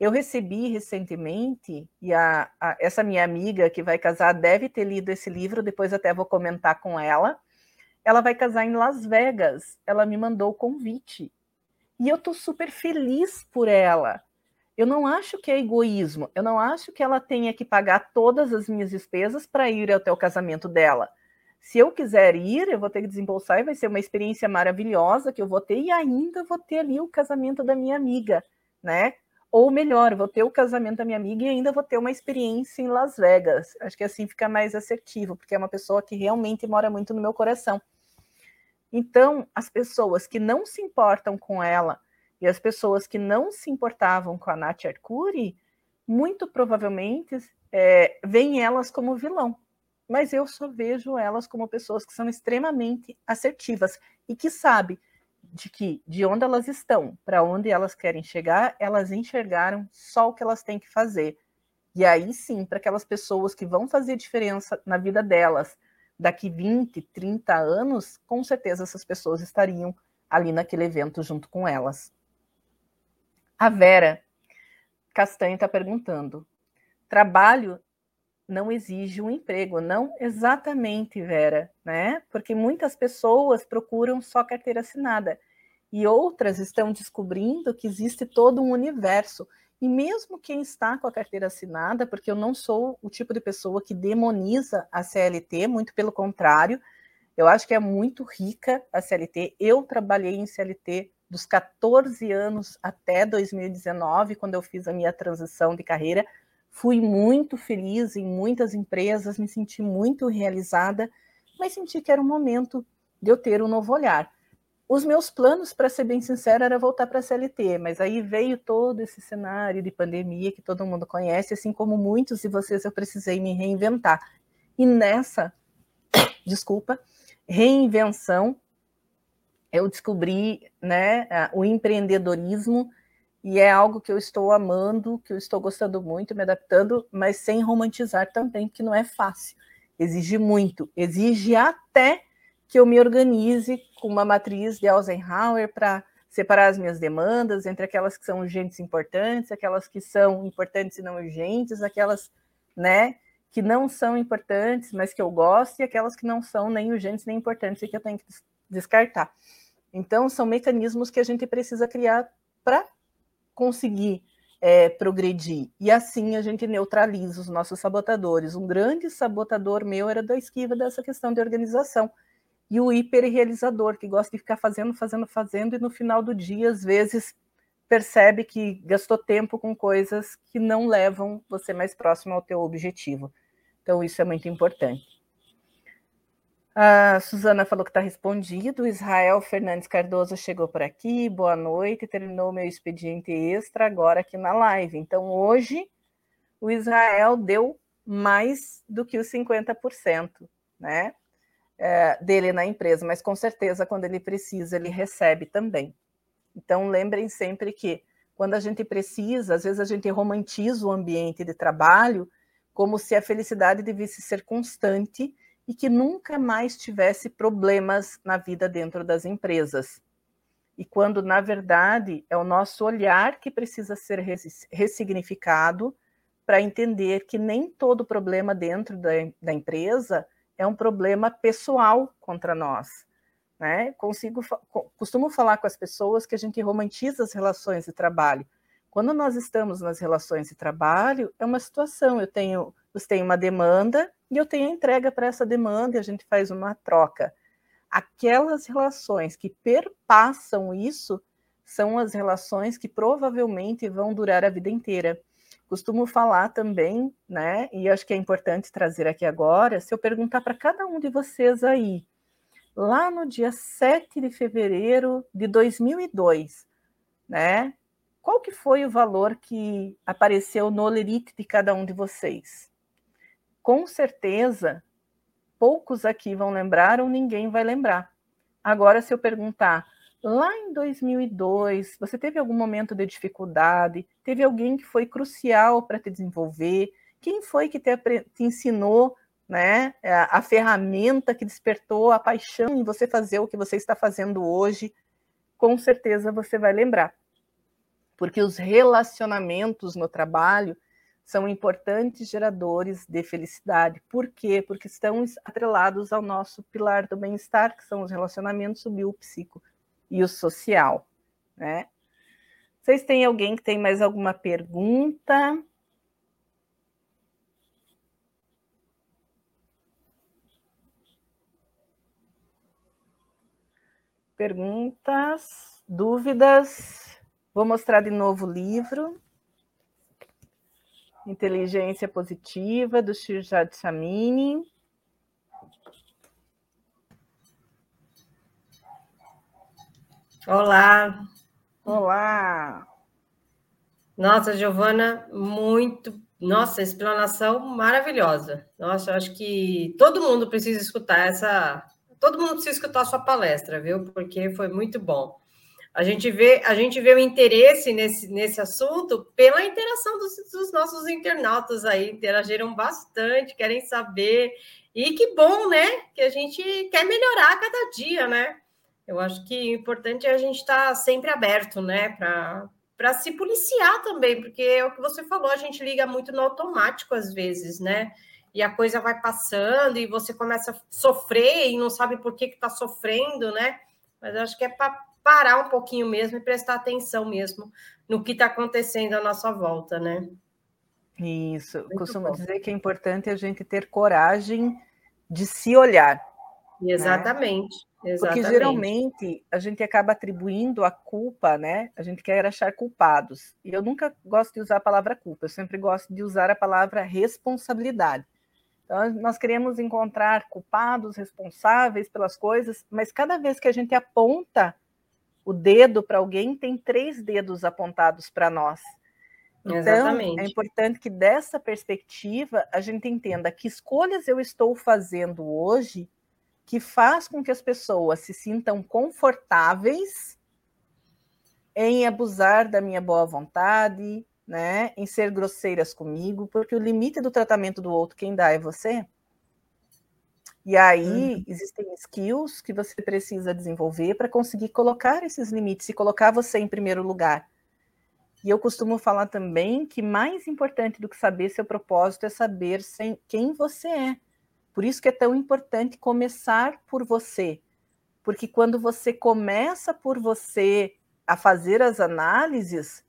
S1: Eu recebi recentemente, e a, a, essa minha amiga que vai casar deve ter lido esse livro, depois até vou comentar com ela. Ela vai casar em Las Vegas. Ela me mandou o convite. E eu estou super feliz por ela. Eu não acho que é egoísmo. Eu não acho que ela tenha que pagar todas as minhas despesas para ir até o casamento dela. Se eu quiser ir, eu vou ter que desembolsar e vai ser uma experiência maravilhosa que eu vou ter e ainda vou ter ali o casamento da minha amiga, né? Ou melhor, vou ter o casamento da minha amiga e ainda vou ter uma experiência em Las Vegas. Acho que assim fica mais assertivo, porque é uma pessoa que realmente mora muito no meu coração. Então, as pessoas que não se importam com ela e as pessoas que não se importavam com a Nath Arcuri, muito provavelmente é, veem elas como vilão. Mas eu só vejo elas como pessoas que são extremamente assertivas e que sabem de que de onde elas estão para onde elas querem chegar, elas enxergaram só o que elas têm que fazer. E aí sim, para aquelas pessoas que vão fazer diferença na vida delas daqui 20, 30 anos, com certeza essas pessoas estariam ali naquele evento junto com elas. A Vera Castanho está perguntando: trabalho não exige um emprego. Não exatamente, Vera, né? Porque muitas pessoas procuram só carteira assinada e outras estão descobrindo que existe todo um universo. E mesmo quem está com a carteira assinada, porque eu não sou o tipo de pessoa que demoniza a CLT, muito pelo contrário, eu acho que é muito rica a CLT. Eu trabalhei em CLT dos 14 anos até 2019, quando eu fiz a minha transição de carreira Fui muito feliz em muitas empresas, me senti muito realizada, mas senti que era o momento de eu ter um novo olhar. Os meus planos, para ser bem sincera, era voltar para a CLT, mas aí veio todo esse cenário de pandemia que todo mundo conhece, assim como muitos de vocês, eu precisei me reinventar. E nessa, (coughs) desculpa, reinvenção, eu descobri né, o empreendedorismo e é algo que eu estou amando, que eu estou gostando muito, me adaptando, mas sem romantizar também, que não é fácil. Exige muito, exige até que eu me organize com uma matriz de Eisenhower para separar as minhas demandas entre aquelas que são urgentes e importantes, aquelas que são importantes e não urgentes, aquelas, né, que não são importantes, mas que eu gosto, e aquelas que não são nem urgentes nem importantes e que eu tenho que descartar. Então, são mecanismos que a gente precisa criar para conseguir é, progredir. E assim a gente neutraliza os nossos sabotadores. Um grande sabotador meu era da esquiva dessa questão de organização e o hiperrealizador, que gosta de ficar fazendo, fazendo, fazendo, e no final do dia, às vezes, percebe que gastou tempo com coisas que não levam você mais próximo ao teu objetivo. Então, isso é muito importante. A Suzana falou que está respondido. Israel Fernandes Cardoso chegou por aqui. Boa noite. Terminou meu expediente extra agora aqui na live. Então, hoje, o Israel deu mais do que os 50%, né? É, dele na empresa, mas com certeza, quando ele precisa, ele recebe também. Então, lembrem sempre que quando a gente precisa, às vezes a gente romantiza o ambiente de trabalho como se a felicidade devesse ser constante e que nunca mais tivesse problemas na vida dentro das empresas. E quando, na verdade, é o nosso olhar que precisa ser ressignificado para entender que nem todo problema dentro da, da empresa é um problema pessoal contra nós. Né? Consigo, costumo falar com as pessoas que a gente romantiza as relações de trabalho. Quando nós estamos nas relações de trabalho, é uma situação. Eu tenho, você tem uma demanda e eu tenho a entrega para essa demanda e a gente faz uma troca. Aquelas relações que perpassam isso são as relações que provavelmente vão durar a vida inteira. Costumo falar também, né? E acho que é importante trazer aqui agora, se eu perguntar para cada um de vocês aí, lá no dia 7 de fevereiro de 2002, né? Qual que foi o valor que apareceu no olerite de cada um de vocês? Com certeza, poucos aqui vão lembrar ou ninguém vai lembrar. Agora, se eu perguntar, Lá em 2002, você teve algum momento de dificuldade? Teve alguém que foi crucial para te desenvolver? Quem foi que te, te ensinou né, a, a ferramenta que despertou a paixão em você fazer o que você está fazendo hoje? Com certeza você vai lembrar. Porque os relacionamentos no trabalho são importantes geradores de felicidade. Por quê? Porque estão atrelados ao nosso pilar do bem-estar, que são os relacionamentos biopsico e o social, né? Vocês têm alguém que tem mais alguma pergunta? Perguntas, dúvidas? Vou mostrar de novo o livro. Inteligência Positiva, do Shirjad Chamini.
S2: Olá.
S1: Olá.
S2: Nossa, Giovana, muito. Nossa, explanação maravilhosa. Nossa, acho que todo mundo precisa escutar essa. Todo mundo precisa escutar a sua palestra, viu? Porque foi muito bom. A gente vê, a gente vê o interesse nesse, nesse assunto pela interação dos, dos nossos internautas aí, interagiram bastante, querem saber. E que bom, né? Que a gente quer melhorar a cada dia, né? Eu acho que o importante é a gente estar tá sempre aberto, né, para se policiar também, porque é o que você falou, a gente liga muito no automático às vezes, né? E a coisa vai passando e você começa a sofrer e não sabe por que está sofrendo, né? Mas eu acho que é para parar um pouquinho mesmo e prestar atenção mesmo no que está acontecendo à nossa volta, né?
S1: Isso, Muito costumo bom. dizer que é importante a gente ter coragem de se olhar.
S2: Né? Exatamente. Né?
S1: Exatamente. Porque geralmente a gente acaba atribuindo a culpa, né? A gente quer achar culpados. E eu nunca gosto de usar a palavra culpa, eu sempre gosto de usar a palavra responsabilidade. Então, nós queremos encontrar culpados, responsáveis pelas coisas, mas cada vez que a gente aponta o dedo para alguém, tem três dedos apontados para nós. Então, Exatamente. é importante que dessa perspectiva a gente entenda que escolhas eu estou fazendo hoje que faz com que as pessoas se sintam confortáveis em abusar da minha boa vontade, né, em ser grosseiras comigo, porque o limite do tratamento do outro quem dá é você. E aí uhum. existem skills que você precisa desenvolver para conseguir colocar esses limites e colocar você em primeiro lugar. E eu costumo falar também que mais importante do que saber seu propósito é saber sem, quem você é. Por isso que é tão importante começar por você. Porque quando você começa por você a fazer as análises,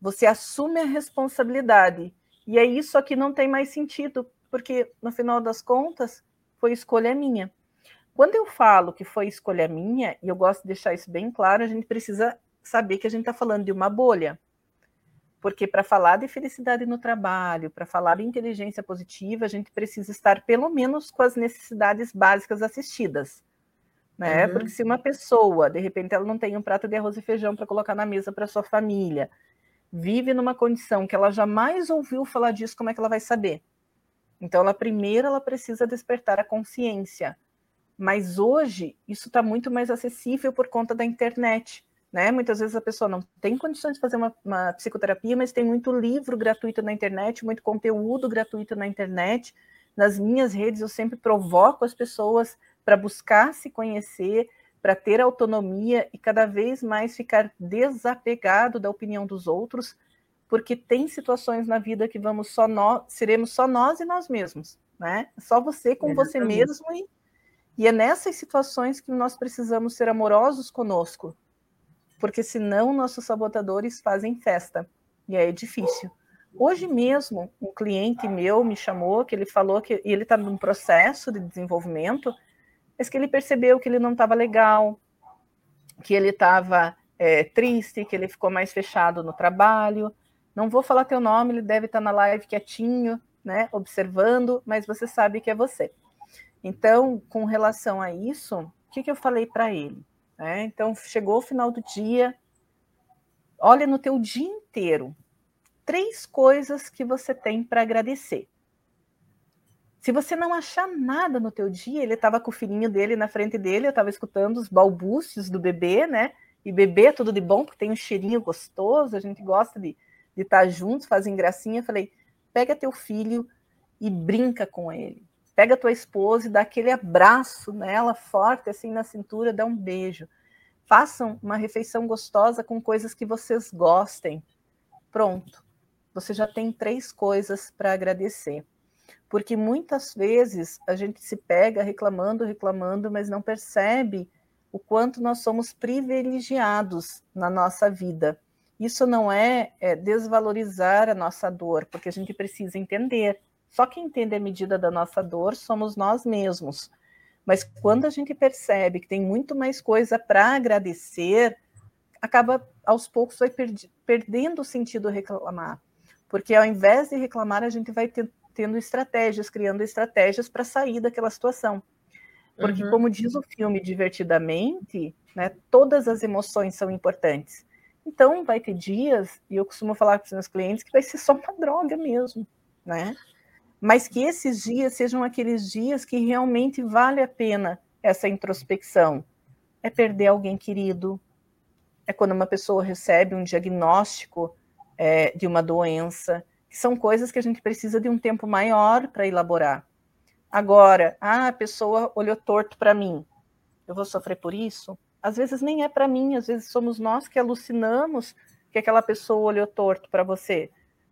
S1: você assume a responsabilidade. E é isso aqui não tem mais sentido, porque no final das contas foi escolha minha. Quando eu falo que foi escolha minha, e eu gosto de deixar isso bem claro, a gente precisa saber que a gente está falando de uma bolha. Porque para falar de felicidade no trabalho, para falar de inteligência positiva, a gente precisa estar pelo menos com as necessidades básicas assistidas. Né? Uhum. Porque se uma pessoa, de repente, ela não tem um prato de arroz e feijão para colocar na mesa para sua família, vive numa condição que ela jamais ouviu falar disso, como é que ela vai saber? Então, ela primeiro ela precisa despertar a consciência. Mas hoje isso está muito mais acessível por conta da internet. Né? Muitas vezes a pessoa não tem condições de fazer uma, uma, psicoterapia, mas tem muito livro gratuito na internet, muito conteúdo gratuito na internet. Nas minhas redes eu sempre provoco as pessoas para buscar se conhecer, para ter autonomia e cada vez mais ficar desapegado da opinião dos outros, porque tem situações na vida que vamos só nós, seremos só nós e nós mesmos, né? Só você com você mesmo e, e é nessas situações que nós precisamos ser amorosos conosco, porque senão nossos sabotadores fazem festa e aí é difícil. Hoje mesmo, um cliente meu me chamou, que ele falou que ele está num processo de desenvolvimento, mas que ele percebeu que ele não estava legal, que ele estava é, triste, que ele ficou mais fechado no trabalho. Não vou falar teu nome, ele deve estar tá na live quietinho, né, observando, mas você sabe que é você. Então, com relação a isso, o que, que eu falei para ele? É, então, chegou o final do dia, olha no teu dia inteiro, três coisas que você tem para agradecer. Se você não achar nada no teu dia, ele estava com o filhinho dele na frente dele, eu estava escutando os balbúcios do bebê, né? E bebê é tudo de bom, porque tem um cheirinho gostoso, a gente gosta de, de estar tá juntos, fazem gracinha. Eu falei, pega teu filho e brinca com ele. Pega tua esposa e dá aquele abraço nela, forte, assim, na cintura, dá um beijo. Façam uma refeição gostosa com coisas que vocês gostem. Pronto. Você já tem três coisas para agradecer porque muitas vezes a gente se pega reclamando, reclamando, mas não percebe o quanto nós somos privilegiados na nossa vida. Isso não é, é, desvalorizar a nossa dor, porque a gente precisa entender. Só quem entende a medida da nossa dor somos nós mesmos. Mas quando a gente percebe que tem muito mais coisa para agradecer, acaba aos poucos vai perdendo o sentido reclamar. Porque ao invés de reclamar, a gente vai tendo estratégias, criando estratégias para sair daquela situação. Porque, uhum. como diz o filme Divertidamente, né, todas as emoções são importantes. Então, vai ter dias, e eu costumo falar com os meus clientes, que vai ser só uma droga mesmo, né? Mas que esses dias sejam aqueles dias que realmente vale a pena essa introspecção. É perder alguém querido, é quando uma pessoa recebe um diagnóstico é, de uma doença, que são coisas que a gente precisa de um tempo maior para elaborar. Agora, ah, a pessoa olhou torto para mim, eu vou sofrer por isso? Às vezes nem é para mim, às vezes somos nós que alucinamos que aquela pessoa olhou torto para você.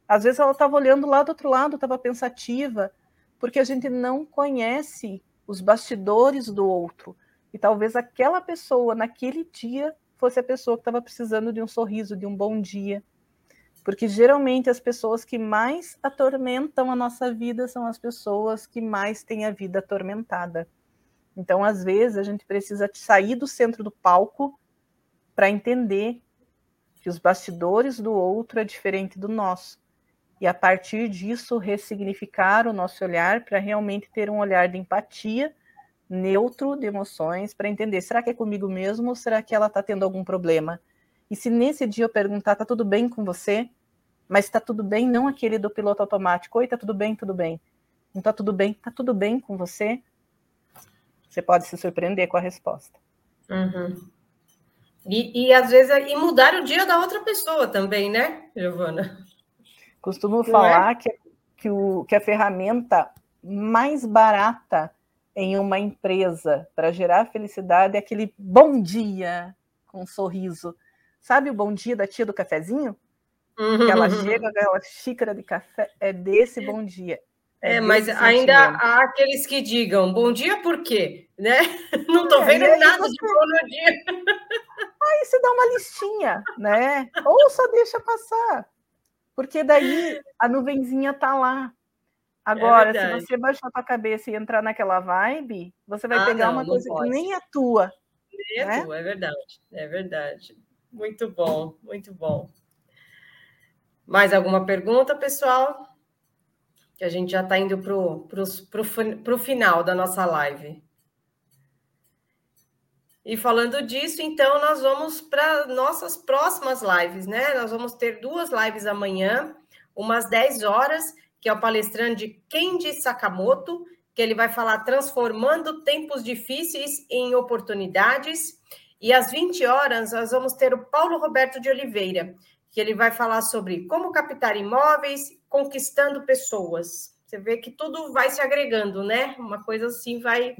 S1: Às vezes ela estava olhando lá do outro lado, estava pensativa, porque a gente não conhece os bastidores do outro. E talvez aquela pessoa, naquele dia, fosse a pessoa que estava precisando de um sorriso, de um bom dia, porque geralmente as pessoas que mais atormentam a nossa vida são as pessoas que mais têm a vida atormentada. Então, às vezes, a gente precisa sair do centro do palco para entender que os bastidores do outro é diferente do nosso. E a partir disso, ressignificar o nosso olhar para realmente ter um olhar de empatia, neutro de emoções, para entender: será que é comigo mesmo ou será que ela está tendo algum problema? E se nesse dia eu perguntar, tá tudo bem com você? Mas tá tudo bem, não aquele do piloto automático. Oi, tá tudo bem, tudo bem. Não tá tudo bem, tá tudo bem com você? Você pode se surpreender com a resposta.
S2: Uhum. E, e às vezes e mudar o dia da outra pessoa também, né, Giovana?
S1: Costumo não falar é? que, que, o, que a ferramenta mais barata em uma empresa para gerar felicidade é aquele bom dia com um sorriso. Sabe o bom dia da tia do cafezinho? Uhum. Que ela chega com aquela xícara de café, é desse bom dia.
S2: É, é mas ainda há aqueles que digam bom dia por quê? Né? (laughs) Não estou é, vendo nada você... de bom dia.
S1: Aí você dá uma listinha, né? Ou só deixa passar. Porque daí a nuvenzinha tá lá. Agora, é se você baixar a cabeça e entrar naquela vibe, você vai ah, pegar não, uma coisa pode. que nem é tua.
S2: Nem é né? tua, é verdade. É verdade. Muito bom, muito bom. Mais alguma pergunta, pessoal? Que a gente já está indo para o final da nossa live. E falando disso, então, nós vamos para nossas próximas lives, né? Nós vamos ter duas lives amanhã, umas 10 horas que é o palestrante Kendi Sakamoto, que ele vai falar transformando tempos difíceis em oportunidades. E às 20 horas nós vamos ter o Paulo Roberto de Oliveira, que ele vai falar sobre como captar imóveis, conquistando pessoas. Você vê que tudo vai se agregando, né? Uma coisa assim vai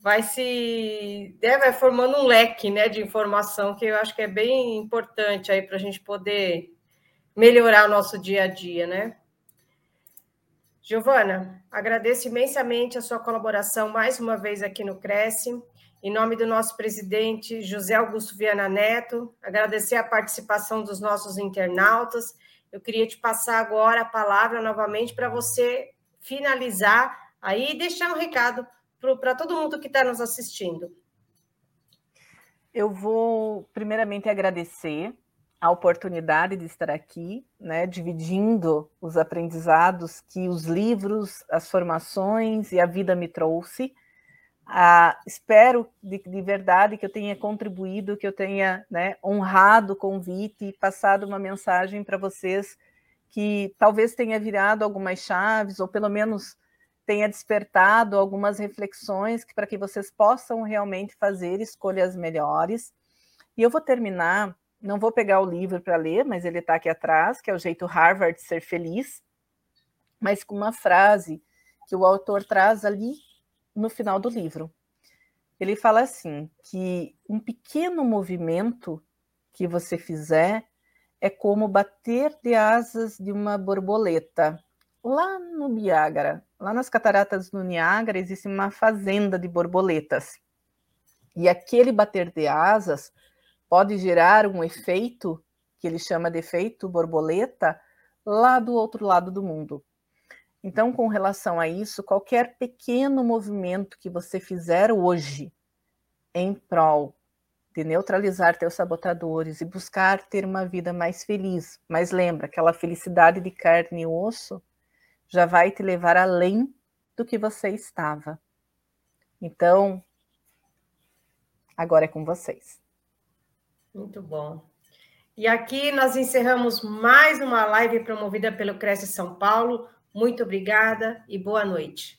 S2: vai se né, vai formando um leque né, de informação que eu acho que é bem importante aí para a gente poder melhorar o nosso dia a dia, né? Giovana, agradeço imensamente a sua colaboração mais uma vez aqui no Cresce. Em nome do nosso presidente José Augusto Viana Neto, agradecer a participação dos nossos internautas. Eu queria te passar agora a palavra novamente para você finalizar aí e deixar um recado para todo mundo que está nos assistindo.
S1: Eu vou primeiramente agradecer a oportunidade de estar aqui, né, dividindo os aprendizados que os livros, as formações e a vida me trouxe. Ah, espero de, de, verdade que eu tenha contribuído, que eu tenha né, honrado o convite e passado uma mensagem para vocês que talvez tenha virado algumas chaves, ou pelo menos tenha despertado algumas reflexões para que vocês possam realmente fazer escolhas melhores. E eu vou terminar não vou pegar o livro para ler, mas ele está aqui atrás, que é o jeito Harvard de ser feliz, mas com uma frase que o autor traz ali no final do livro. Ele fala assim: que um pequeno movimento que você fizer é como bater de asas de uma borboleta. Lá no Niágara, lá nas cataratas do Niágara, existe uma fazenda de borboletas. E aquele bater de asas pode gerar um efeito que ele chama de efeito borboleta lá do outro lado do mundo. Então, com relação a isso, qualquer pequeno movimento que você fizer hoje em prol de neutralizar teus sabotadores e buscar ter uma vida mais feliz, mas lembra, aquela felicidade de carne e osso já vai te levar além do que você estava. Então, agora é com vocês.
S2: Muito bom. E aqui nós encerramos mais uma live promovida pelo Cresce São Paulo. Muito obrigada e boa noite.